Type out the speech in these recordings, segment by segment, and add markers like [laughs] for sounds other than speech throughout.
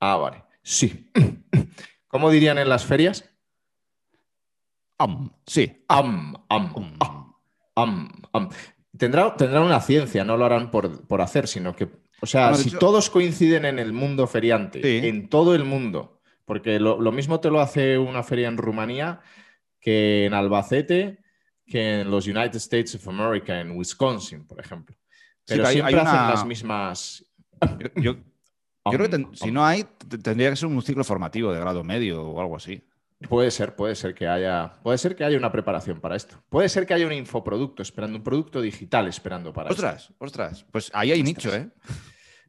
Ah, vale. Sí. [clears throat] ¿Cómo dirían en las ferias? Am, sí. Am, am, Am. ah, am, am. Tendrá, tendrán una ciencia, no lo harán por, por hacer, sino que, o sea, si todos coinciden en el mundo feriante, Sí. en todo el mundo, porque lo, lo mismo te lo hace una feria en Rumanía que en Albacete, que en los United States of America, en Wisconsin, por ejemplo. Pero hay- siempre hay hacen una- las mismas. Yo, yo- yo creo que ten- si no hay, tendría que ser un ciclo formativo de grado medio o algo así. Puede ser, puede ser que haya, puede ser que haya una preparación para esto. Puede ser que haya un infoproducto esperando, un producto digital esperando para esto. Ostras, ostras. Pues ahí hay nicho, ¿eh?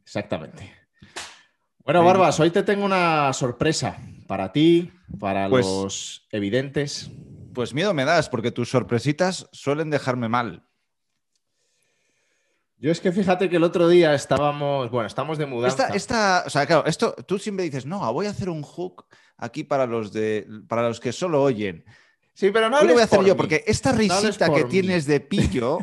Exactamente. Bueno. Barbas, hoy te tengo una sorpresa para ti, para Pues- los evidentes. Pues miedo me das, porque tus sorpresitas suelen dejarme mal. Yo es que fíjate que el otro día estábamos, bueno, estamos de mudanza. Esta, esta, o sea, claro, esto tú siempre dices, no, voy a hacer un hook aquí para los de para los que solo oyen. Sí, pero no lo voy a hacer por yo, mí. porque esta risita que mí. tienes de pillo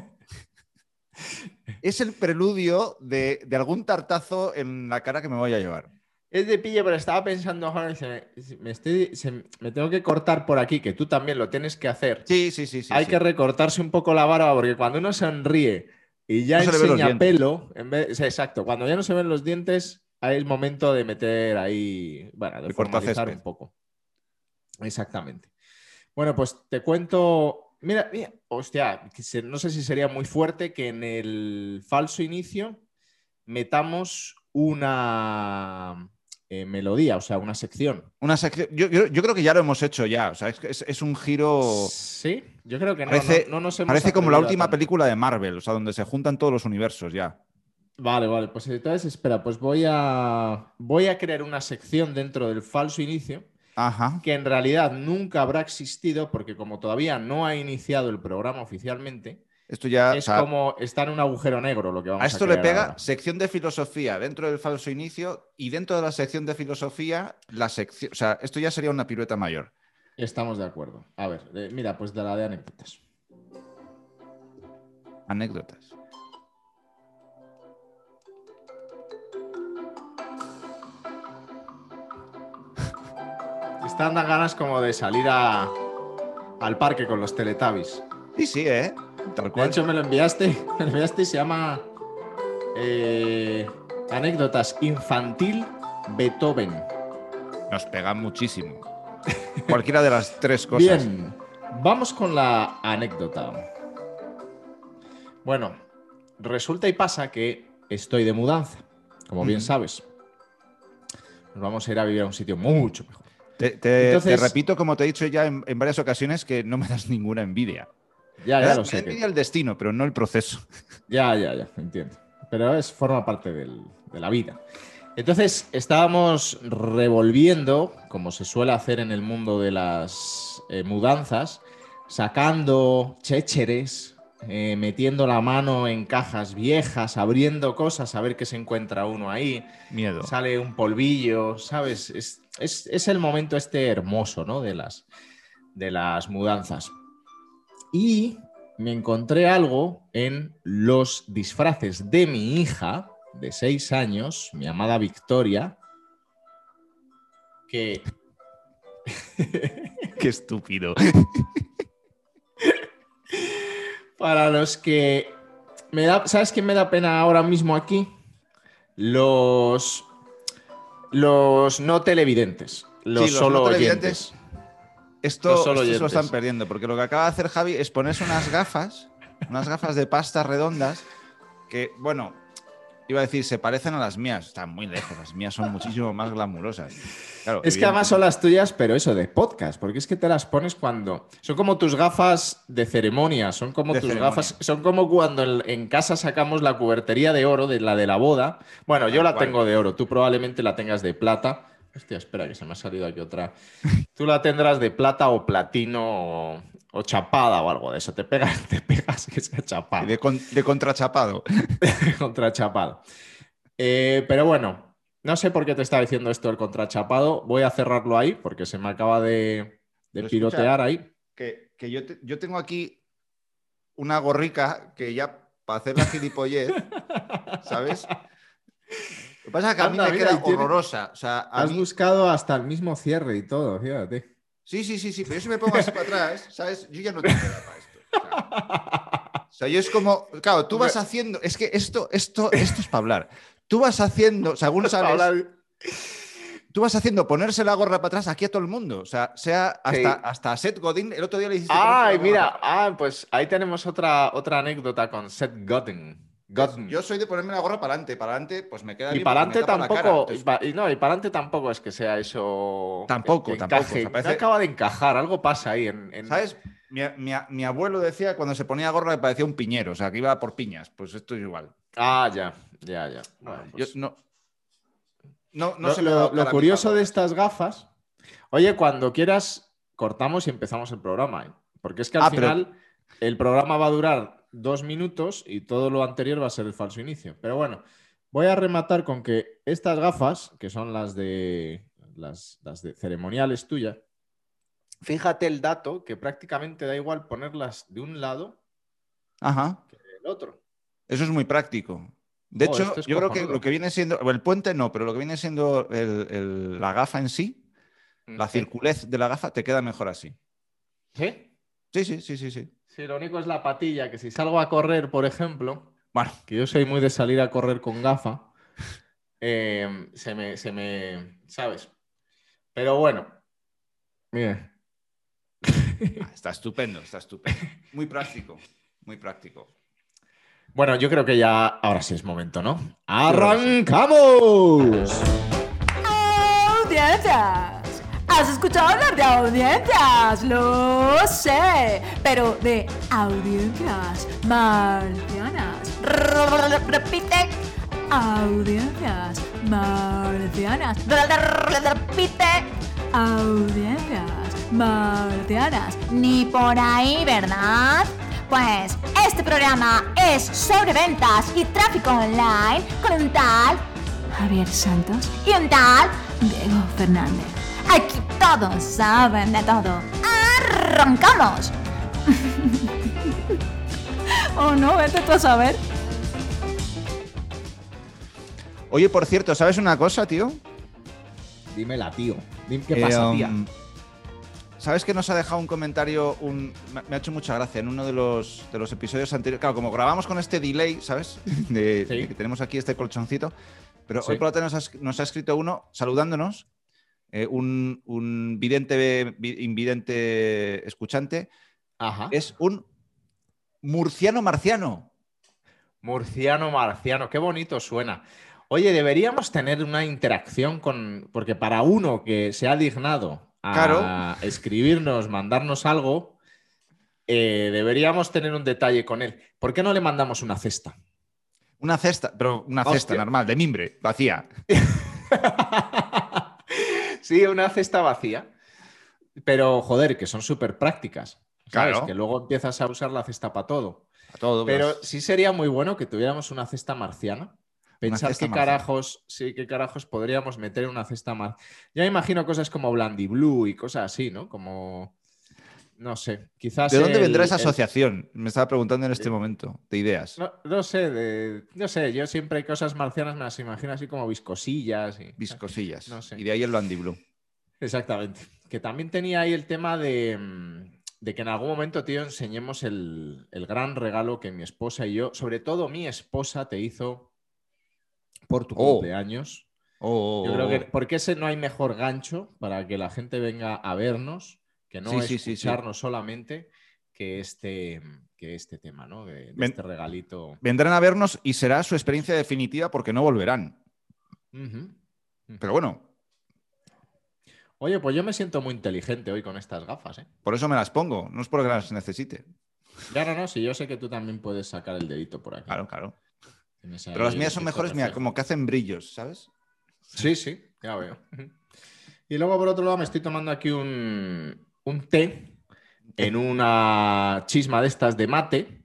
[laughs] es el preludio de, de algún tartazo en la cara que me voy a llevar. Es de pillo, pero estaba pensando, se me, estoy- se- me tengo que cortar por aquí, que tú también lo tienes que hacer. Sí, sí, sí. sí Hay sí. que recortarse un poco la barba porque cuando uno sonríe y ya No enseña pelo, en vez, exacto, cuando ya no se ven los dientes, ahí es momento de meter ahí, bueno, de cortacésped. un poco. Exactamente. Bueno, pues te cuento, mira, mira, hostia, no sé si sería muy fuerte que en el falso inicio metamos una eh, melodía, o sea, una sección. Una sección. Yo, yo- yo creo que ya lo hemos hecho ya. O sea, es, es- es un giro. Sí, yo creo que no. Parece, no- no nos hemos parece como la última tanto. película de Marvel, o sea, donde se juntan todos los universos ya. Vale, vale, pues entonces espera, pues voy a voy a crear una sección dentro del falso inicio Ajá. que en realidad nunca habrá existido porque como todavía no ha iniciado el programa oficialmente, Esto ya. es o sea, como está en un agujero negro lo que vamos a a esto le crear pega ahora. sección de filosofía dentro del falso inicio y dentro de la sección de filosofía, la sección. O sea, esto ya sería una pirueta mayor. Estamos de acuerdo. A ver, eh, mira, pues de la de anécdotas. Anécdotas. [laughs] Están dan ganas como de salir a- al parque con los Teletubbies. Sí, sí, ¿eh? Tal De hecho, me lo enviaste. [laughs] Me lo enviaste y se llama eh, Anécdotas Infantil Beethoven. Nos pega muchísimo. Cualquiera de las tres cosas. Bien, vamos con la anécdota. Bueno, resulta y pasa que estoy de mudanza, como bien sabes. Nos vamos a ir a vivir a un sitio mucho mejor. Te, te- Entonces- te repito, como te he dicho ya en, en varias ocasiones, que no me das ninguna envidia. Ya, ya lo sé. que- el destino, pero no el proceso. [laughs] Ya, ya, ya, entiendo. Pero es, forma parte del- de la vida. Entonces, estábamos revolviendo, como se suele hacer en el mundo de las eh, mudanzas, sacando chécheres, eh, metiendo la mano en cajas viejas, abriendo cosas, a ver qué se encuentra uno ahí. Miedo. Sale un polvillo, ¿sabes? Es, es- es el momento este hermoso, ¿no? De las, de las mudanzas. Y me encontré algo en los disfraces de mi hija de seis años, mi amada Victoria, que [laughs] Qué estúpido. para los que me da, ¿sabes qué me da pena ahora mismo aquí? Los los no televidentes, los, Sí, los solo no oyentes. Esto, Los solo esto se lo están perdiendo, porque lo que acaba de hacer Javi es ponerse unas gafas, unas gafas de pasta redondas, que, bueno, iba a decir, se parecen a las mías. Están muy lejos, las mías son muchísimo más glamurosas. Claro, Es que además son las tuyas, pero eso de podcast, porque es que te las pones cuando. Son como tus gafas de ceremonia, son como De tus ceremonia. gafas. Son como cuando en, en casa sacamos la cubertería de oro, de la de la boda. Bueno, yo la tengo de oro, tú probablemente la tengas de plata. Hostia, espera, que se me ha salido aquí otra. Tú la tendrás de plata o platino o, o chapada o algo de eso. Te pegas, [laughs] te pegas que sea chapada. De, con- de contrachapado. [laughs] contrachapado. Eh, pero bueno, no sé por qué te estaba diciendo esto el contrachapado. Voy a cerrarlo ahí porque se me acaba de, de Pero escucha, pirotear ahí. Que, que yo, te- yo tengo aquí una gorrica que ya para hacer la gilipollez, [laughs] ¿sabes? Que pasa es que a mí me mira, queda tiene- horrorosa. O sea, Has mí- buscado hasta el mismo cierre y todo, fíjate. Sí, sí, sí, sí, pero yo si me pongo así para atrás, ¿sabes? Yo ya no tengo edad para esto. O sea, o sea, yo es como, claro, tú vas haciendo, es que esto, esto, esto es para hablar. Tú vas haciendo, según [laughs] sabes, tú vas haciendo ponerse la gorra para atrás aquí a todo el mundo. O sea, sea hasta, Sí. hasta Seth Godin, el otro día le hiciste. Ay, mira, ah, pues ahí tenemos otra, otra anécdota con Seth Godin. Yo soy de ponerme la gorra para adelante, para adelante, pues me queda y para adelante tampoco, y, Entonces, pa- y no, y para adelante tampoco es que sea eso. Tampoco, que- que tampoco, o sea, parece- No acaba de encajar, algo pasa ahí. En, en- ¿Sabes? Mi, mi- mi abuelo decía que cuando se ponía gorra le parecía un piñero, o sea, que iba por piñas. Pues esto es igual. Ah, ya, ya, ya. Bueno, Yo pues- no, no, no lo, se me lo- curioso de estas gafas. Oye, cuando quieras, cortamos y empezamos el programa. ¿eh? Porque es que al Ah, pero- final el programa va a durar dos minutos y todo lo anterior va a ser el falso inicio. Pero bueno, voy a rematar con que estas gafas, que son las de las, las de ceremoniales tuyas, fíjate el dato que prácticamente da igual ponerlas de un lado Ajá. que del otro. Eso es muy práctico. De Joder, hecho, es yo creo que lo que viene siendo, el puente no, pero lo que viene siendo el- el- la gafa en sí, la Sí. circulez de la gafa, te queda mejor así. ¿Sí? Sí, sí, sí, sí, sí. Sí, lo único es la patilla, que si salgo a correr, por ejemplo, Bueno, que yo soy muy de salir a correr con gafa, eh, se, me, se me, ¿sabes? Pero bueno, mira, ah, está estupendo, está estupendo. Muy práctico, muy práctico. bueno, yo creo que ya, ahora sí es momento, ¿no? ¡Arrancamos! Audiencias. ¿Has escuchado hablar de audiencias? Lo sé. Pero de audiencias marcianas. Repite. Audiencias marcianas. Repite. Audiencias marcianas. Ni por ahí, ¿verdad? Pues este programa es sobre ventas y tráfico online con un tal Javier Santos y un tal Diego Fernández. Aquí todos saben de todo. ¡Arrancamos! [laughs] oh no, vete tú a saber. Oye, por cierto, ¿sabes una cosa, tío? Dímela, tío. Dime qué Eh, pasa, tía. um, ¿Sabes que nos ha dejado un comentario? Un, me, me ha hecho mucha gracia en uno de los, de los episodios anteriores. Claro, como grabamos con este delay, ¿sabes? De, Sí. de que tenemos aquí este colchoncito. Pero Sí. hoy por la tarde nos ha, nos ha escrito uno saludándonos, eh, un, un vidente, vi- invidente escuchante. Ajá. Es un murciano marciano. Murciano, marciano, qué bonito suena. Oye, deberíamos tener una interacción con. Porque para uno que se ha dignado a Claro. escribirnos, mandarnos algo, eh, deberíamos tener un detalle con él. ¿Por qué no le mandamos una cesta? Una cesta, pero una cesta normal, de mimbre, vacía. [laughs] sí, una cesta vacía. Pero, joder, que son súper prácticas. ¿Sabes? Claro. Que luego empiezas a usar la cesta para todo. A todo. Pero pues. sí sería muy bueno que tuviéramos una cesta marciana. Pensar qué carajos, sí, qué carajos podríamos meter en una cesta marciana. Ya me imagino cosas como Blandy Blue y cosas así, ¿no? Como, no sé, quizás... ¿De dónde el- vendrá esa el- asociación? Me estaba preguntando en este Eh, momento, de ideas. No, no sé, de- no sé, yo siempre cosas marcianas me las imagino así como viscosillas. Y, Viscosillas. No sé. Y de ahí el Bandy Blue. Exactamente. Que también tenía ahí el tema de, mm, de que en algún momento, tío, enseñemos el, el gran regalo que mi esposa y yo, sobre todo mi esposa, te hizo por tu Oh. cumpleaños. Oh, Yo creo que porque ese no hay mejor gancho para que la gente venga a vernos, que no Sí, sí, sí, sí. escucharnos solamente, que este, que este tema, ¿no? De, de Ven- este regalito. Vendrán a vernos y será su experiencia definitiva porque no volverán. Pero bueno, Oye, pues yo me siento muy inteligente hoy con estas gafas, ¿eh? por eso me las pongo. No es porque las necesite. Ya no, no, si yo sé que tú también puedes sacar el dedito por aquí. Claro, claro. Pero las mías son el mejores, mira, como que hacen brillos, ¿sabes? Sí, sí, ya veo. Y luego, por otro lado, me estoy tomando aquí un, un té en una chisma de estas de mate,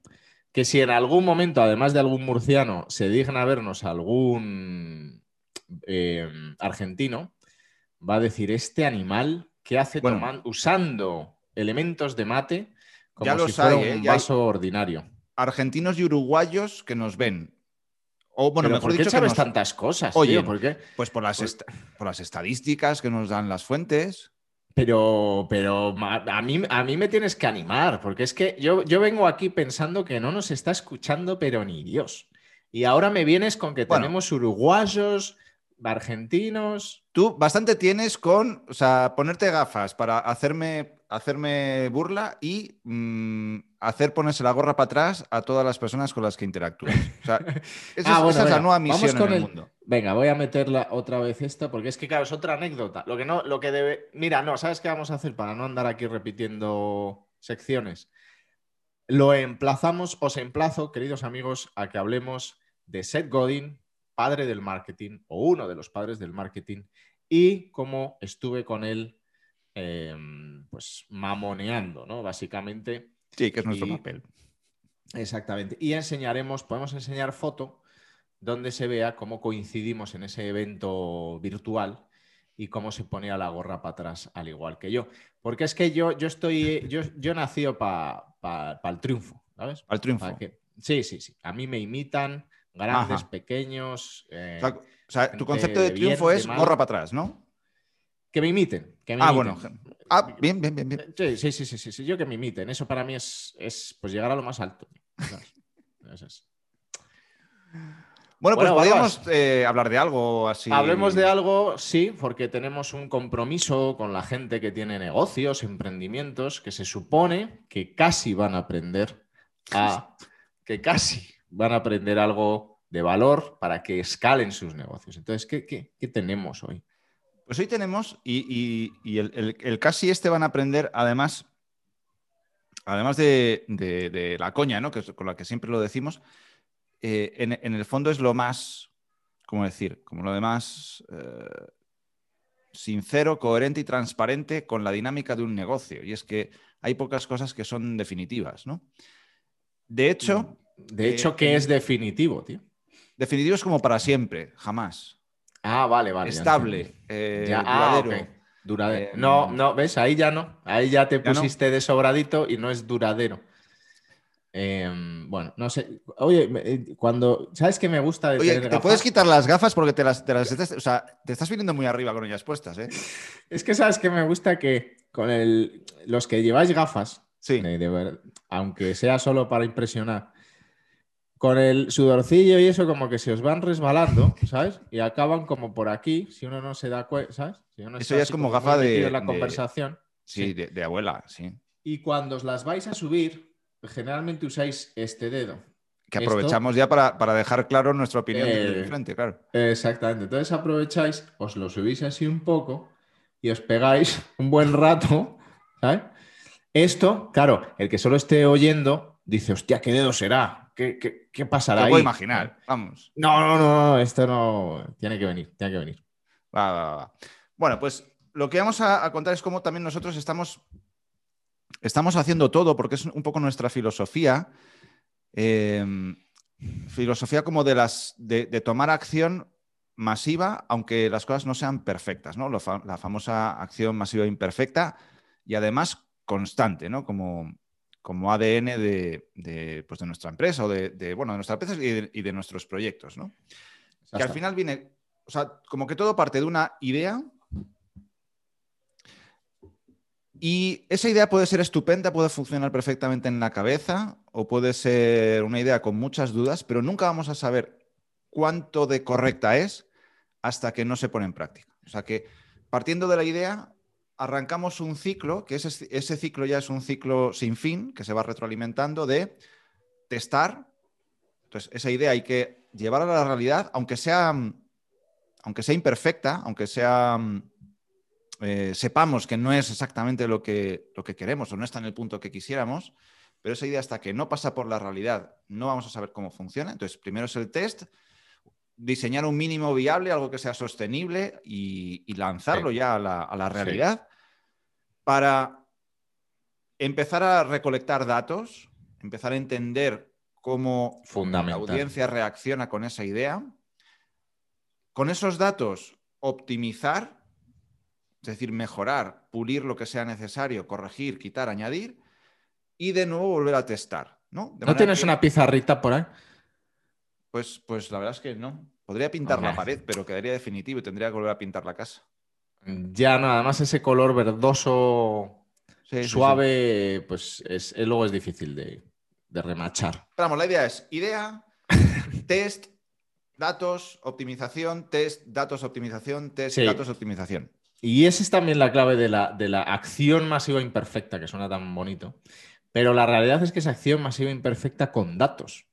que si en algún momento, además de algún murciano, se digna vernos algún eh, argentino, va a decir, este animal que hace Bueno. usando elementos de mate como Ya si los fuera hay, ¿eh? un hay- vaso ordinario. Argentinos y uruguayos que nos ven. O bueno, mejor ¿por qué dicho, que sabes nos- tantas cosas? Oye, tío? ¿por qué? pues por las, est- por las estadísticas que nos dan las fuentes. Pero, pero a mí, a mí me tienes que animar, porque es que yo, yo vengo aquí pensando que no nos está escuchando, pero ni Dios. Y ahora me vienes con que Bueno. tenemos uruguayos, argentinos. Tú bastante tienes con, o sea, ponerte gafas para hacerme, hacerme burla y mm, hacer ponerse la gorra para atrás a todas las personas con las que interactúas. O sea, [laughs] esa, Ah, bueno, esa es la nueva vamos misión con en el el- mundo. Venga, voy a meterla otra vez esta, porque es que, claro, es otra anécdota. Lo que no, lo que debe. Mira, no, ¿sabes qué vamos a hacer para no andar aquí repitiendo secciones? Lo emplazamos, os emplazo, queridos amigos, a que hablemos de Seth Godin, padre del marketing, o uno de los padres del marketing, y cómo estuve con él, eh, pues mamoneando, ¿no? Básicamente. Sí, que es nuestro Y- papel. Exactamente. Y enseñaremos, podemos enseñar foto donde se vea cómo coincidimos en ese evento virtual y cómo se ponía la gorra para atrás, al igual que yo. Porque es que yo, yo estoy, yo, yo nacido para el triunfo, ¿sabes? Al triunfo. Pa' que- sí, sí, sí. A mí me imitan, grandes, Ajá. pequeños. eh, O sea, tu concepto de de triunfo bien, de es gorra para atrás, ¿no? que me imiten. Que me Ah, imiten. bueno. Ah, bien, bien, bien, bien. Sí, sí, sí, sí, sí, yo que me imiten. Eso para mí es, es pues llegar a lo más alto. [laughs] Eso es. Bueno, pues Bueno, podríamos eh, hablar de algo así. Hablemos de algo, sí, porque tenemos un compromiso con la gente que tiene negocios, emprendimientos, que se supone que casi van a aprender a [laughs] que casi van a aprender algo de valor para que escalen sus negocios. Entonces, ¿qué, qué- qué tenemos hoy? Pues hoy tenemos, y, y- y el, el- el casi este van a aprender, además, además de, de- de la coña, ¿no? Que es con la que siempre lo decimos, eh, en, en el fondo es lo más, ¿cómo decir? Como lo de más eh, sincero, coherente y transparente con la dinámica de un negocio. Y es que hay pocas cosas que son definitivas, ¿no? De hecho, De Eh, hecho, ¿qué en- es definitivo, tío? definitivo es como para siempre, jamás. Ah, vale, vale. Estable, eh, Ya, ah, duradero. Eh, no, no, ¿ves? Ahí ya no. Ahí ya te pusiste de sobradito y no es duradero. Bueno, no sé. Oye, eh, cuando. ¿Sabes qué me gusta de Oye, tener te gafas? puedes quitar las gafas porque te las, te las estás- o sea, te estás viniendo muy arriba con ellas puestas, ¿eh? Es que sabes que me gusta que con el, los que lleváis gafas, Sí. eh, de ver- aunque sea solo para impresionar, con el sudorcillo y eso como que se os van resbalando, ¿sabes? Y acaban como por aquí, si uno no se da cuenta, ¿sabes? Si uno Eso ya es como gafa de- en la de- conversación. Sí, Sí. De, de abuela, sí. Y cuando os las vais a subir, generalmente usáis este dedo. Que Esto- aprovechamos ya para, para dejar claro nuestra opinión Eh, de frente, claro. Exactamente. Entonces aprovecháis, os lo subís así un poco y os pegáis un buen rato, ¿sabes? Esto, claro, el que solo esté oyendo dice, hostia, ¿qué dedo será? ¿Qué, qué, qué pasará Te ahí? puedo imaginar, vamos. No, no, no, no, esto no. Tiene que venir, tiene que venir. Va, va, va. Bueno, pues lo que vamos a, a contar es cómo también nosotros estamos, estamos haciendo todo, porque es un poco nuestra filosofía. eh, filosofía como de las de, de tomar acción masiva, aunque las cosas no sean perfectas, ¿no? Fa- la famosa acción masiva imperfecta y además constante, ¿no? Como, como ADN de, de, pues de nuestra empresa o de, de, bueno, de nuestra empresa y de, y nuestros proyectos, ¿no? Que al final viene, o sea, como que todo parte de una idea y esa idea puede ser estupenda, puede funcionar perfectamente en la cabeza o puede ser una idea con muchas dudas, pero nunca vamos a saber cuánto de correcta es hasta que no se pone en práctica. O sea que partiendo de la idea, arrancamos un ciclo, que ese, ciclo ya es un ciclo sin fin, que se va retroalimentando de testar. Entonces, esa idea hay que llevarla a la realidad, aunque sea, aunque sea imperfecta, aunque sea eh, sepamos que no es exactamente lo que, lo que queremos o no está en el punto que quisiéramos, pero esa idea hasta que no pasa por la realidad no vamos a saber cómo funciona. Entonces, primero es el test, diseñar un mínimo viable, algo que sea sostenible y, y lanzarlo Sí. ya a la, a la realidad para empezar a recolectar datos, empezar a entender cómo la audiencia reacciona con esa idea. Con esos datos, optimizar, es decir, mejorar, pulir lo que sea necesario, corregir, quitar, añadir, y de nuevo volver a testar. ¿No, ¿No tienes que- una pizarrita por ahí? Pues, pues la verdad es que no. Podría pintar la pared, pero quedaría definitivo y tendría que volver a pintar la casa. Ya no, además ese color verdoso Sí, sí, sí. suave, pues es, es- luego es difícil de, de remachar. Vamos, la idea es idea, [laughs] test, datos, optimización, test, datos, optimización, test, datos, optimización. Y esa es también la clave de la, de la acción masiva imperfecta, que suena tan bonito. Pero la realidad es que es acción masiva imperfecta con datos.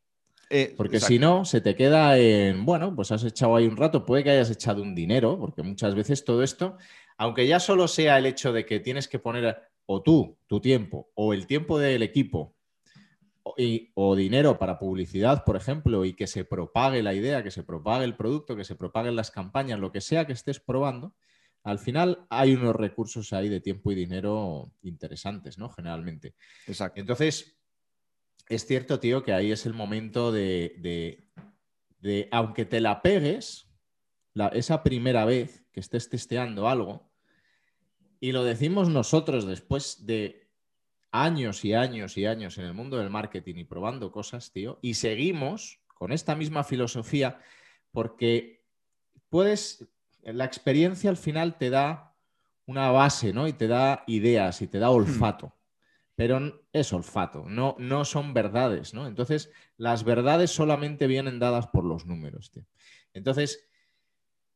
Eh, Porque exacto. si no, se te queda en, bueno, pues has echado ahí un rato, puede que hayas echado un dinero, porque muchas veces todo esto, aunque ya solo sea el hecho de que tienes que poner o tú, tu tiempo, o el tiempo del equipo, o, y- o dinero para publicidad, por ejemplo, y que se propague la idea, que se propague el producto, que se propaguen las campañas, lo que sea que estés probando, al final hay unos recursos ahí de tiempo y dinero interesantes, ¿no? Generalmente. Exacto. Entonces, es cierto, tío, que ahí es el momento de, de- de, aunque te la pegues, la- esa primera vez que estés testeando algo, y lo decimos nosotros después de años y años y años en el mundo del marketing y probando cosas, tío, y seguimos con esta misma filosofía porque puedes, la experiencia al final te da una base, ¿no? Y te da ideas y te da olfato. Pero es olfato, no, no son verdades, ¿no? Entonces, las verdades solamente vienen dadas por los números, tío. Entonces,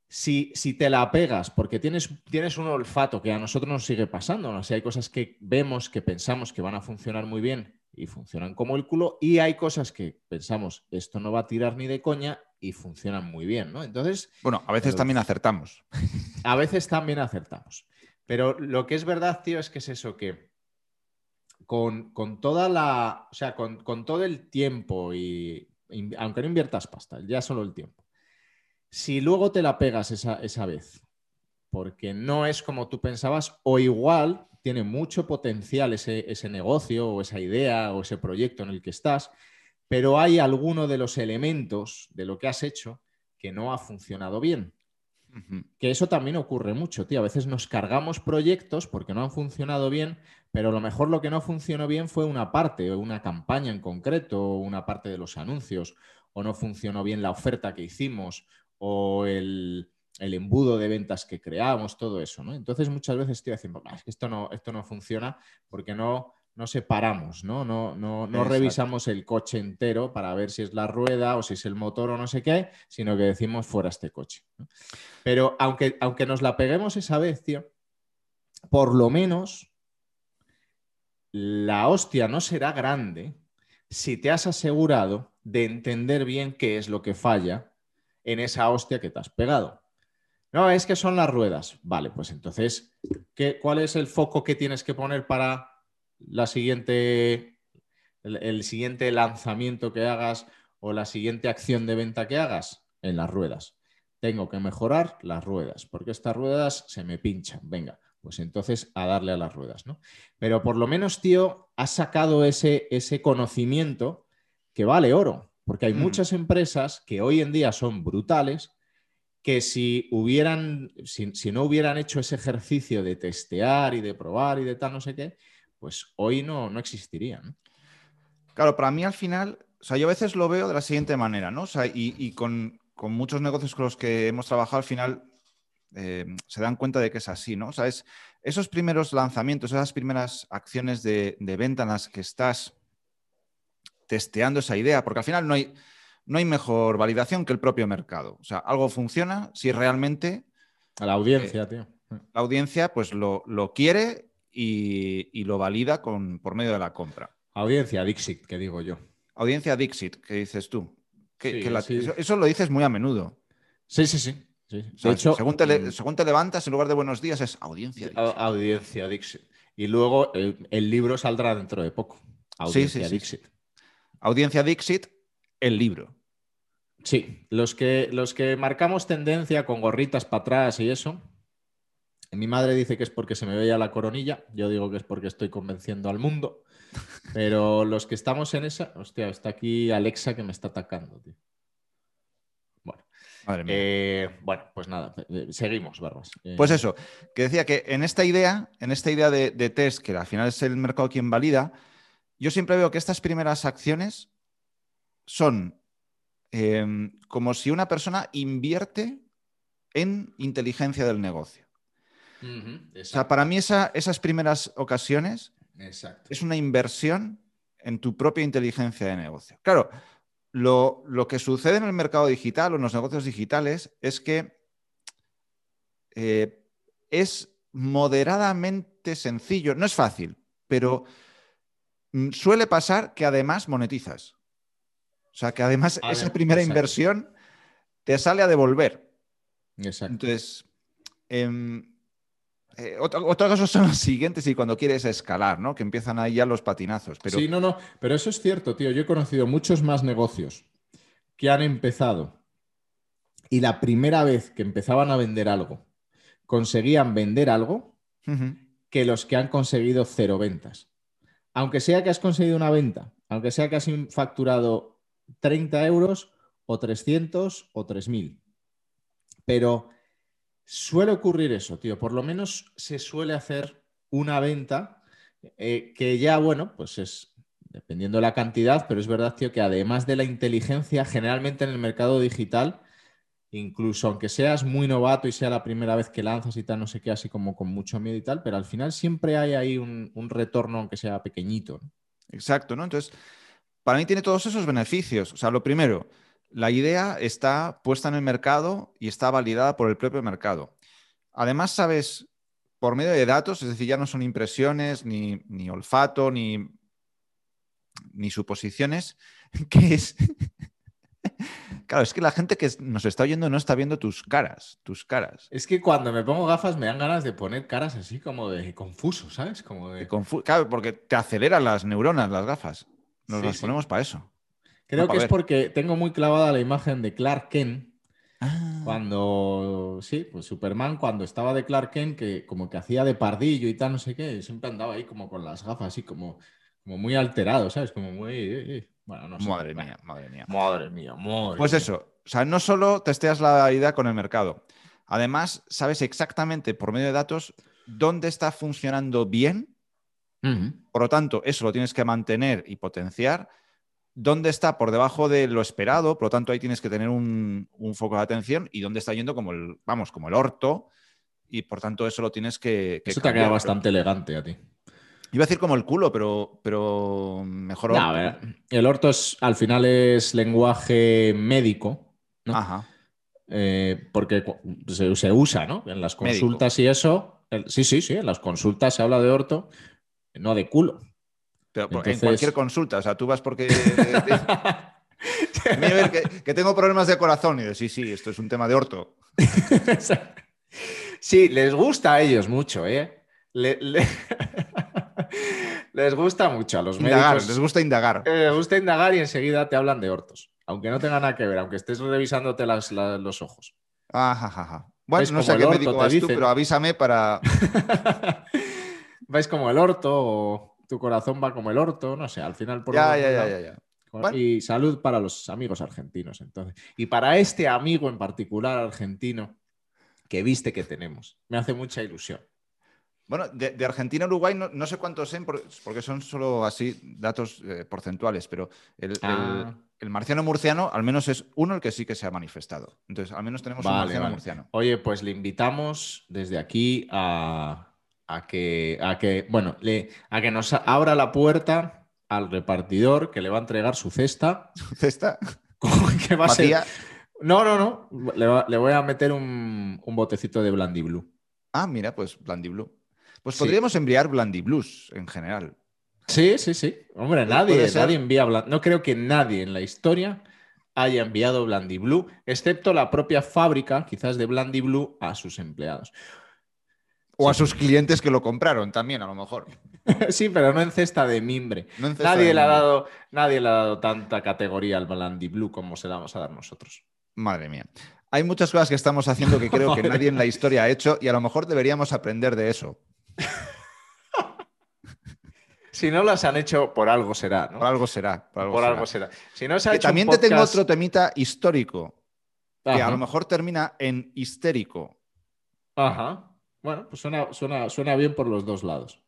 si, si te la pegas porque tienes, tienes un olfato que a nosotros nos sigue pasando, ¿no? O sea, hay cosas que vemos, que pensamos que van a funcionar muy bien y funcionan como el culo, y hay cosas que pensamos, esto no va a tirar ni de coña y funcionan muy bien, ¿no? Entonces, Bueno, a veces Pero- también acertamos. [laughs] a veces también acertamos. Pero lo que es verdad, tío, es que es eso, que con, con toda la. O sea, con, con todo el tiempo y. aunque no inviertas pasta, ya solo el tiempo. Si luego te la pegas esa, esa vez, porque no es como tú pensabas, o igual tiene mucho potencial ese, ese negocio, o esa idea, o ese proyecto en el que estás, pero hay alguno de los elementos de lo que has hecho que no ha funcionado bien. Que eso también ocurre mucho, tío. A veces nos cargamos proyectos porque no han funcionado bien, pero a lo mejor lo que no funcionó bien fue una parte, una campaña en concreto, o una parte de los anuncios, o no funcionó bien la oferta que hicimos, o el, el embudo de ventas que creamos, todo eso, ¿no? Entonces muchas veces estoy diciendo, "Ah, es que esto no, esto no funciona porque no, no separamos, ¿no? No, no, no revisamos el coche entero para ver si es la rueda o si es el motor o no sé qué, sino que decimos fuera este coche. ¿no? Pero aunque, aunque nos la peguemos esa vez, tío, por lo menos la hostia no será grande si te has asegurado de entender bien qué es lo que falla en esa hostia que te has pegado. No, es que son las ruedas. Vale, pues entonces, ¿qué, ¿cuál es el foco que tienes que poner para la siguiente, el, el siguiente lanzamiento que hagas o la siguiente acción de venta que hagas? En las ruedas. Tengo que mejorar las ruedas, porque estas ruedas se me pinchan. Venga, pues entonces a darle a las ruedas, ¿no? Pero por lo menos, tío, has sacado ese, ese conocimiento que vale oro, porque hay Mm. muchas empresas que hoy en día son brutales, que si hubieran, si, si no hubieran hecho ese ejercicio de testear y de probar y de tal, no sé qué, pues hoy no, no existirían. Claro, para mí al final, o sea, yo a veces lo veo de la siguiente manera, ¿no? O sea, y, y con, con muchos negocios con los que hemos trabajado al final eh, se dan cuenta de que es así, ¿no? O sea, es esos primeros lanzamientos, esas primeras acciones de, de venta en las que estás testeando esa idea, porque al final no hay, no hay mejor validación que el propio mercado. O sea, algo funciona si realmente A la audiencia, tío. la audiencia pues lo, lo quiere y, y lo valida con, por medio de la compra. Audiencia, Dixit, que digo yo. Audiencia Dixit, ¿qué dices tú? Que- Sí, que la- sí. eso, eso lo dices muy a menudo. Sí, sí, sí. sí. O sea, de hecho, según, te le- mm, según te levantas, en lugar de buenos días, es audiencia Dixit. audiencia, Dixit. Y luego el, el libro saldrá dentro de poco. Audiencia. Dixit. Audiencia Dixit, el libro. Sí, los que, los que marcamos tendencia con gorritas para atrás y eso. Mi madre dice que es porque se me veía la coronilla. Yo digo que es porque estoy convenciendo al mundo. [laughs] Pero los que estamos en esa. Hostia, está aquí Alexa que me está atacando, tío. Bueno, Madre mía. eh, bueno pues nada, eh, seguimos, Barbas. Eh, Pues eso, que decía que en esta idea, en esta idea de, de test, que al final es el mercado quien valida, yo siempre veo que estas primeras acciones son em, como si una persona invierte en inteligencia del negocio. O sea, para mí esa- esas primeras ocasiones Exacto. es una inversión en tu propia inteligencia de negocio. Claro, lo, lo que sucede en el mercado digital o en los negocios digitales es que eh, es moderadamente sencillo. No es fácil, pero mm, suele pasar que además monetizas. O sea, que además Adem- esa primera exacto. inversión te sale a devolver. Exacto. Entonces, em, eh, cosa son los siguientes y cuando quieres escalar, ¿no? Que empiezan ahí ya los patinazos. Pero Sí, no, no, pero eso es cierto, tío. Yo he conocido muchos más negocios que han empezado y la primera vez que empezaban a vender algo, conseguían vender algo que los que han conseguido cero ventas. Aunque sea que has conseguido una venta, aunque sea que has facturado 30 euros o 300 o 3000. Pero suele ocurrir eso, tío. Por lo menos se suele hacer una venta eh, que ya, bueno, pues es dependiendo de la cantidad, pero es verdad, tío, que además de la inteligencia, generalmente en el mercado digital, incluso aunque seas muy novato y sea la primera vez que lanzas y tal, no sé qué, así como con mucho miedo y tal, pero al final siempre hay ahí un, retorno, aunque sea pequeñito. Exacto, ¿no? Entonces, para mí tiene todos esos beneficios. O sea, lo primero, la idea está puesta en el mercado y está validada por el propio mercado. Además, sabes, por medio de datos, es decir, ya no son impresiones, ni, ni olfato, ni, ni suposiciones, [laughs] que es... [laughs] Claro, es que la gente que nos está oyendo no está viendo tus caras, tus caras. Es que cuando me pongo gafas me dan ganas de poner caras así como de confuso, ¿sabes? Como de... Confu- Claro, porque te aceleran las neuronas, las gafas. Nos Sí, las sí. ponemos para eso. Creo no, que es ver. porque tengo muy clavada la imagen de Clark Kent Ah. cuando, sí, pues Superman cuando estaba de Clark Kent, que como que hacía de pardillo y tal, no sé qué, siempre andaba ahí como con las gafas así como, como muy alterado, ¿sabes? Como muy... eh, eh. Bueno, no sé. Madre mía, madre mía. Madre mía, madre Pues mía. eso, o sea, no solo testeas la idea con el mercado, además sabes exactamente por medio de datos dónde está funcionando bien, por lo tanto, eso lo tienes que mantener y potenciar, dónde está por debajo de lo esperado, por lo tanto, ahí tienes que tener un, un foco de atención y dónde está yendo como el, vamos, como el orto, y por tanto, eso lo tienes que... que Eso te ha quedado bastante elegante a ti. Iba a decir como el culo, pero, pero mejor No, a ver, el orto es, al final es lenguaje médico, ¿no? Ajá. Eh, porque se, se usa, ¿no? En las Médico. consultas y eso. el- sí, sí, sí, en las consultas se habla de orto, no de culo. Pero en cualquier consulta, o sea, tú vas porque... Mira, a ver, que, que tengo problemas de corazón. Y de, sí, sí, esto es un tema de orto. [laughs] sí, les gusta a ellos mucho, ¿eh? Le- le- [laughs] les gusta mucho a los Indagar, médicos. les gusta indagar. Eh, les gusta indagar y enseguida te hablan de ortos. Aunque no tenga nada que ver, aunque estés revisándote las- la- los ojos. Ajá, ajá. Bueno, ¿Ves no sé a qué médico vas tú, pero avísame para... [laughs] ¿Vais como el orto o tu corazón va como el orto? No sé, al final por Ya, ya, ya, lado. ya, ya. Con- Bueno. Y salud para los amigos argentinos, entonces. Y para este amigo en particular argentino que viste que tenemos. Me hace mucha ilusión. Bueno, de, de Argentina a Uruguay no, no sé cuántos son, por- porque son solo así datos eh, porcentuales, pero el, el- Ah. el marciano murciano al menos es uno el que sí que se ha manifestado. Entonces, al menos tenemos un Vale, marciano vale. murciano. Oye, pues le invitamos desde aquí a, a que, a que, bueno, le- a que nos abra la puerta al repartidor que le va a entregar su cesta. ¿Cesta? [laughs] que va a ser-. No, no, no. Le, va- le voy a meter un, un botecito de Blandy Blue. Ah, mira, pues Blandy Blue. Pues Sí. podríamos enviar Blandy Blues en general. Sí, sí, sí. Hombre, nadie, nadie envía Blandy. No creo que nadie en la historia haya enviado Blandy Blue, excepto la propia fábrica, quizás de Blandy Blue, a sus empleados. O a sus clientes que lo compraron también, a lo mejor. [laughs] sí, pero no en cesta de mimbre. No en cesta Nadie de le, ha dado, nadie le ha dado tanta categoría al Blandy Blue como se la vamos a dar nosotros. Madre mía. Hay muchas cosas que estamos haciendo que creo que [laughs] nadie en la historia ha hecho y a lo mejor deberíamos aprender de eso. [laughs] Si no las han hecho, por algo será, ¿no? Por algo será. Por algo Por será. algo será. Si no se ha Que hecho un también te tengo otro temita histórico, que a lo mejor termina en histérico. Ajá. Bueno, pues suena, suena, suena bien por los dos lados.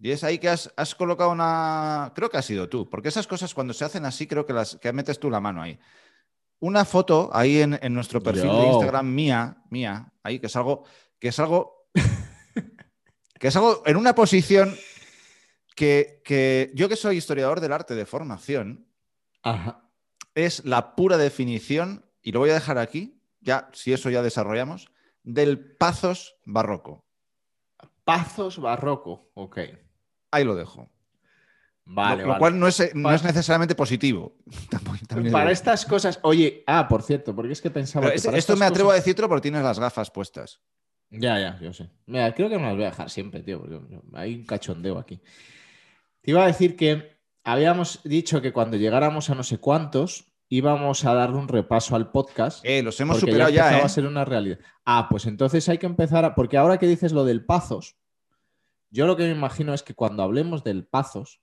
Y es ahí que has, has colocado una... Creo que has sido tú, porque esas cosas cuando se hacen así creo que las que metes tú la mano ahí. una foto ahí en, en nuestro perfil de. Instagram mía, mía, ahí que es algo, que es algo, [laughs] que es algo en una posición que, que yo que soy historiador del arte de formación, Ajá. es la pura definición, y lo voy a dejar aquí, ya, si eso ya desarrollamos, del pazos barroco. Pazos barroco. Ok. Ahí lo dejo. Vale, lo, lo vale. cual no es, no Para- es necesariamente positivo. [laughs] También Para estas cosas, oye, ah, por cierto, porque es que pensaba que es- para esto me atrevo a decirlo porque tienes las gafas puestas. Ya, ya, yo sé. Mira, creo que me las voy a dejar siempre, tío, porque hay un cachondeo aquí. Te iba a decir que habíamos dicho que cuando llegáramos a no sé cuántos íbamos a darle un repaso al podcast. Eh, los hemos porque superado ya, empezaba ¿eh? a ser una realidad. Ah, pues entonces hay que empezar a... Porque ahora que dices lo del Pazos, yo lo que me imagino es que cuando hablemos del Pazos,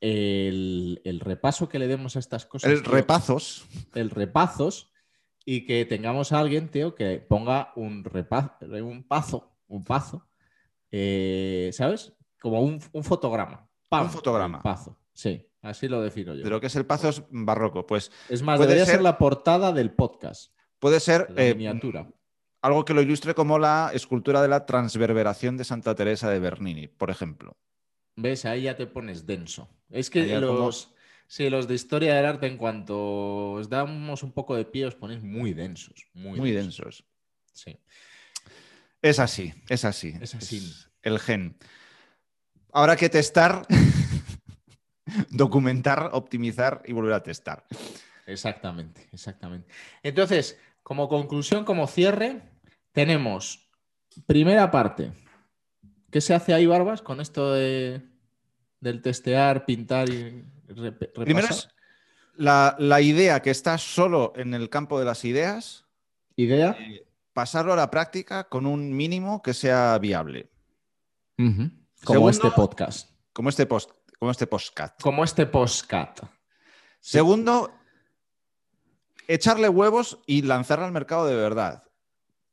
el, el repaso que le demos a estas cosas... El tío, repazos. el repazos y que tengamos a alguien, tío, que ponga un repa- un pazo, un pazo, eh, ¿sabes? Como un, un fotograma. ¡Pam! Un fotograma. Pazo. Sí, así lo defino yo. De lo que es el pazos barroco. Pues es más, debería ser... ser- la portada del podcast, puede ser la eh, miniatura. algo que lo ilustre como la escultura de la transverberación de Santa Teresa de Bernini, por ejemplo. ¿Ves? Ahí ya te pones denso. Es que como- los, sí, los de historia del arte, en cuanto os damos un poco de pie, os ponéis muy densos. Muy, Muy densos. densos. Sí. Es así, es así. Es así. el gen. Habrá que testar, [laughs] [laughs] documentar, optimizar y volver a testar. Exactamente, exactamente. Entonces, como conclusión, como cierre, tenemos primera parte. ¿Qué se hace ahí, Barbas, con esto de, del testear, pintar y rep- Primero repasar? es la, la idea que está solo en el campo de las ideas, idea. pasarlo a la práctica con un mínimo que sea viable. Como Segundo- este podcast. Como este post, como este postcat. Como este postcat. Segundo, echarle huevos y lanzarlo al mercado de verdad.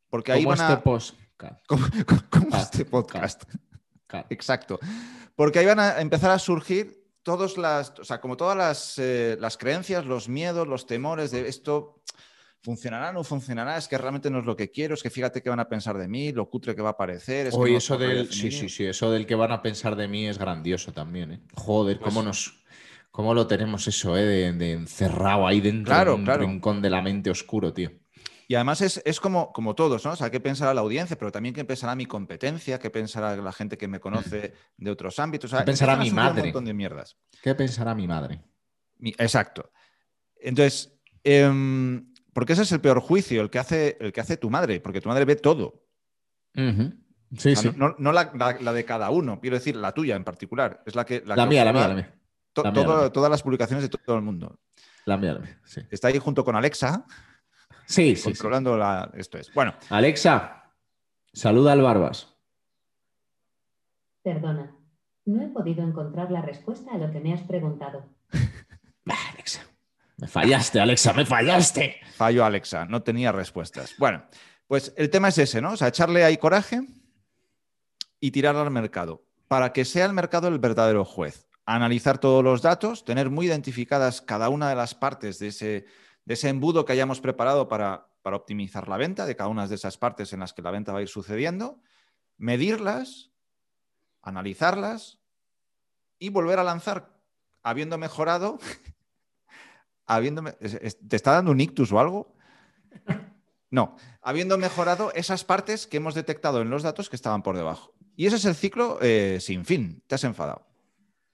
Porque ahí Como van este a. postcat. [laughs] como, como Cat, este podcast. cat. Exacto. Porque ahí van a empezar a surgir todas las, o sea, como todas las, eh, las creencias, los miedos, los temores de esto funcionará, no funcionará, es que realmente no es lo que quiero, es que fíjate qué van a pensar de mí, lo cutre que va a parecer. Es que Oye, no eso del, sí, sí, sí, eso del que van a pensar de mí es grandioso también, ¿eh? Joder, Pues- cómo nos, cómo lo tenemos eso, ¿eh? De, de encerrado ahí dentro Claro, de un claro. rincón de la mente oscuro, tío. Y además es, es como, como todos, ¿no? O sea, qué pensará la audiencia, pero también qué pensará mi competencia, qué pensará la gente que me conoce de otros ámbitos. O sea, ¿Qué pensará mi madre? Un montón de mierdas. ¿Qué pensará mi madre? Mi- Exacto. Entonces, em, porque ese es el peor juicio, el que hace, el que hace tu madre, porque tu madre ve todo. Sí, O sea, sí. No, no- no la, la- la de cada uno, quiero decir, la tuya en particular. Es la que. La, que mía, la mía, la mía. to- la mía, todo- la mía. Todas las publicaciones de todo el mundo. La mía, la mía. Sí, Está ahí junto con Alexa, sí, sí, sí. controlando la. Esto es. Bueno, Alexa, saluda al Barbas. Perdona, no he podido encontrar la respuesta a lo que me has preguntado. [laughs] Me fallaste, Alexa, me fallaste. fallo Alexa, no tenía respuestas. Bueno, pues el tema es ese, ¿no? O sea, echarle ahí coraje y tirarlo al mercado, para que sea el mercado el verdadero juez. Analizar todos los datos, tener muy identificadas cada una de las partes de ese, de ese embudo que hayamos preparado para, para optimizar la venta, de cada una de esas partes en las que la venta va a ir sucediendo, medirlas, analizarlas y volver a lanzar, habiendo mejorado [laughs] habiendo me- es- es- ¿Te está dando un ictus o algo? No, habiendo mejorado esas partes que hemos detectado en los datos que estaban por debajo. Y ese es el ciclo eh, sin fin. Te has enfadado.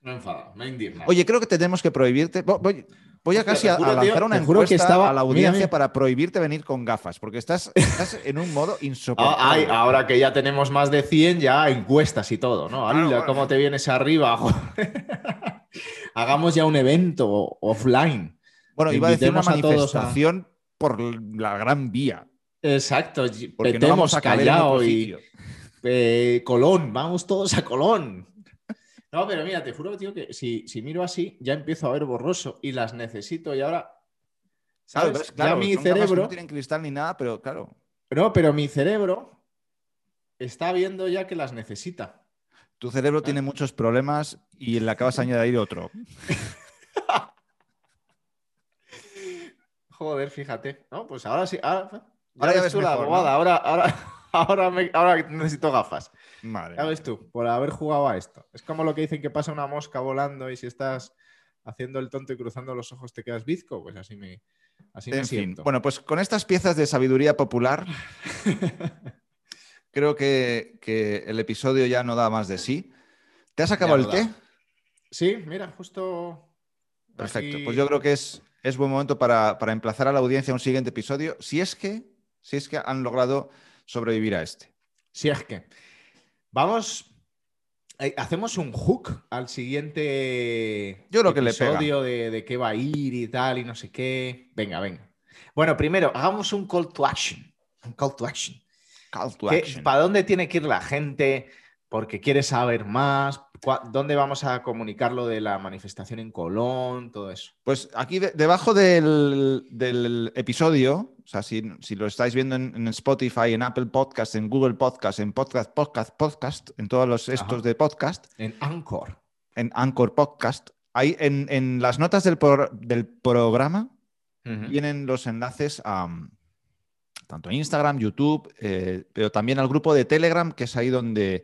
Me he enfadado, me he indignado. Oye, creo que tenemos que prohibirte. vo- Voy, voy a casi a, juro, a lanzar tío, una que encuesta estaba- a la audiencia para prohibirte venir con gafas, porque estás, estás en un modo Ah, insoportable. ahora que ya tenemos más de 100, ya encuestas y todo, ¿no? Claro, Hala, bueno. ¿cómo te vienes arriba? [laughs] Hagamos ya un evento offline. Bueno, iba a decir una a manifestación por la gran vía. Exacto, Porque no petemos vamos a Callao y eh, Colón, vamos todos a Colón. No, pero mira, te juro, tío, que si, si miro así, ya empiezo a ver borroso y las necesito y ahora. Claro, ¿sabes? claro, ya mi cerebro. no tienen cristal ni nada, pero claro. No, pero mi cerebro está viendo ya que las necesita. Tu cerebro tiene muchos problemas y le acabas de añadir otro. [laughs] Joder, fíjate. No, pues ahora sí. Ahora, ya Ahora ya ves ves tú la bobada. Ahora, ahora, [laughs] ahora, me- ahora necesito gafas. Madre Ya ves tú, por haber jugado a esto. Es como lo que dicen que pasa una mosca volando y si estás haciendo el tonto y cruzando los ojos te quedas bizco. Pues así me, así me fin, siento. bueno, pues con estas piezas de sabiduría popular, [laughs] creo que, que el episodio ya no da más de sí. ¿Te has acabado el no té? da. Sí, mira, justo. Perfecto. aquí- Pues yo creo que es, es buen momento para, para emplazar a la audiencia a un siguiente episodio, si es que, si es que han logrado sobrevivir a este. Si es que. Vamos. eh, Hacemos un hook al siguiente Yo creo que le pega. episodio de, de qué va a ir y tal y no sé qué. Venga, venga. Bueno, primero, hagamos un call to action. Un call to action. Call to ¿Qué- action. ¿Para dónde tiene que ir la gente? Porque quiere saber más. ¿Dónde vamos a comunicar lo de la manifestación en Colón? Todo eso. Pues aquí de- debajo del, del episodio, o sea, si, si lo estáis viendo en, en Spotify, en Apple Podcast, en Google Podcast, en Podcast, Podcast, Podcast, en todos los estos Ajá. de podcast, En Anchor. en Anchor Podcast, ahí en, en las notas del, pro- del programa vienen los enlaces a mm, tanto a Instagram, YouTube, eh, pero también al grupo de Telegram, que es ahí donde,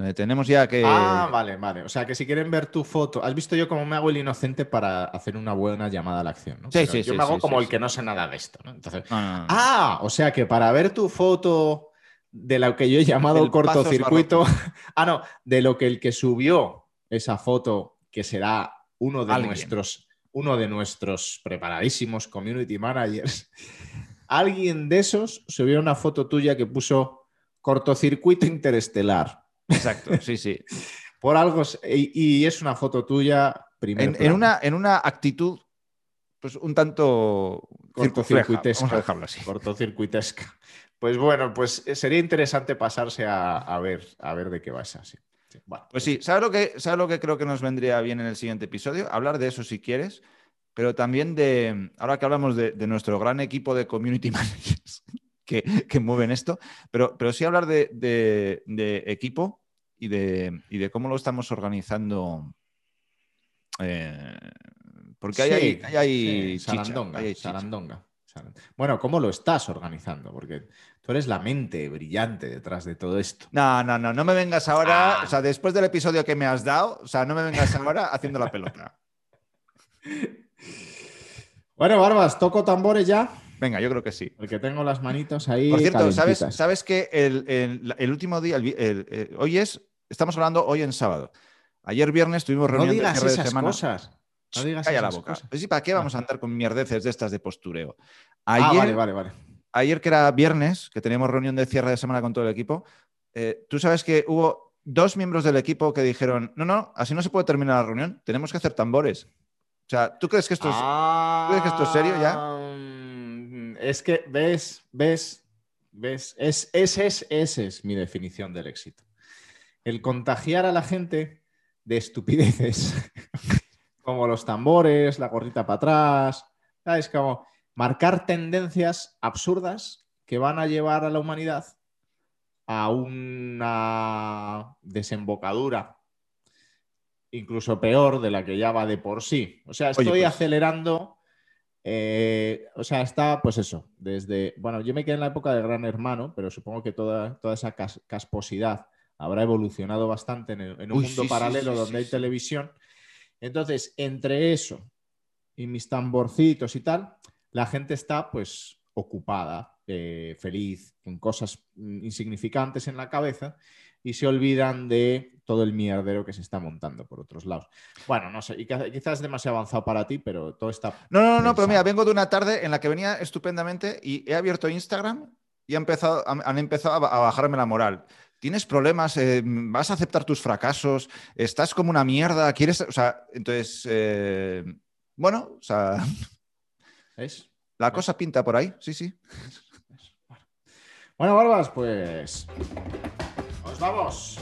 donde tenemos ya que... Ah, vale, vale. O sea, que si quieren ver tu foto, has visto yo cómo me hago el inocente para hacer una buena llamada a la acción, ¿no? Sí, Pero sí, Yo sí, me hago sí, como sí, el que no sé nada de esto, ¿no? Entonces, No, no, no. ah, o sea que para ver tu foto de lo que yo he llamado cortocircuito, [laughs] ah, no, de lo que el que subió esa foto, que será uno de Alguien. nuestros, uno de nuestros preparadísimos community managers, [laughs] alguien de esos subió una foto tuya que puso cortocircuito interestelar. Exacto, sí, sí. [laughs] Por algo, y, y es una foto tuya primer En, una, en una actitud, pues un tanto Cortocircuitesca. Vamos a dejarlo así. cortocircuitesca. Pues bueno, pues eh, sería interesante pasarse a, a ver, a ver de qué va esa. Sí. Sí, bueno. Pues sí, ¿sabes lo, que, ¿sabes lo que creo que nos vendría bien en el siguiente episodio? Hablar de eso si quieres, pero también de, ahora que hablamos de, de nuestro gran equipo de community [laughs] managers que, que mueven esto, pero, pero sí hablar de, de- de equipo y de, y de cómo lo estamos organizando. eh, porque hay, Sí, ahí- hay ahí sí, chicha, sarandonga, hay sarandonga, Bueno, ¿cómo lo estás organizando? Porque tú eres la mente brillante detrás de todo esto. No, no, no, no me vengas ahora, Ah. o sea, después del episodio que me has dado, o sea, no me vengas ahora haciendo la pelota. [laughs] Bueno, Barbas, toco tambores ya, Venga, yo creo que sí. porque tengo las manitos ahí. Por cierto, ¿sabes, calentitas. sabes que el, el- el último día, el- hoy es, estamos hablando hoy en sábado. Ayer viernes tuvimos No reunión de digas cierre de esas semana. cosas. No digas Calla la esas boca. cosas. ¿para qué vamos a andar con mierdeces de estas de postureo? Ah, Ayer, vale, vale, vale. ayer que era viernes, que teníamos reunión de cierre de semana con todo el equipo, eh, tú sabes que hubo dos miembros del equipo que dijeron, no, no, así no se puede terminar la reunión, tenemos que hacer tambores. O sea, ¿tú crees que esto es... crees que esto es serio ya? Mm, Es que, ves, ves, ves, es, ese, es, ese es mi definición del éxito. El contagiar a la gente de estupideces, [laughs] como los tambores, la gorrita para atrás, ¿sabes? Como marcar tendencias absurdas que van a llevar a la humanidad a una desembocadura incluso peor de la que ya va de por sí. O sea, estoy Oye, pues- acelerando. eh, o sea, está, pues eso, desde. Bueno, yo me quedé en la época de Gran Hermano, pero supongo que toda, toda esa cas- casposidad habrá evolucionado bastante en, el- en un Uy, mundo sí, paralelo sí, donde sí, hay sí. televisión. Entonces, entre eso y mis tamborcitos y tal, la gente está pues ocupada, eh, feliz, con cosas mm, insignificantes en la cabeza y se olvidan de todo el mierdero que se está montando por otros lados. Bueno, no sé, y quizás es demasiado avanzado para ti, pero todo está... No, no, no, pero mira, vengo de una tarde en la que venía estupendamente y he abierto Instagram y ha empezado, han empezado a bajarme la moral. ¿Tienes problemas? Eh, ¿Vas a aceptar tus fracasos? ¿Estás como una mierda? ¿Quieres...? O sea, entonces, eh, bueno, o sea, [laughs] ¿Ves? la cosa pinta por ahí, sí, sí. Bueno, Barbas, pues... ¡Nos vamos!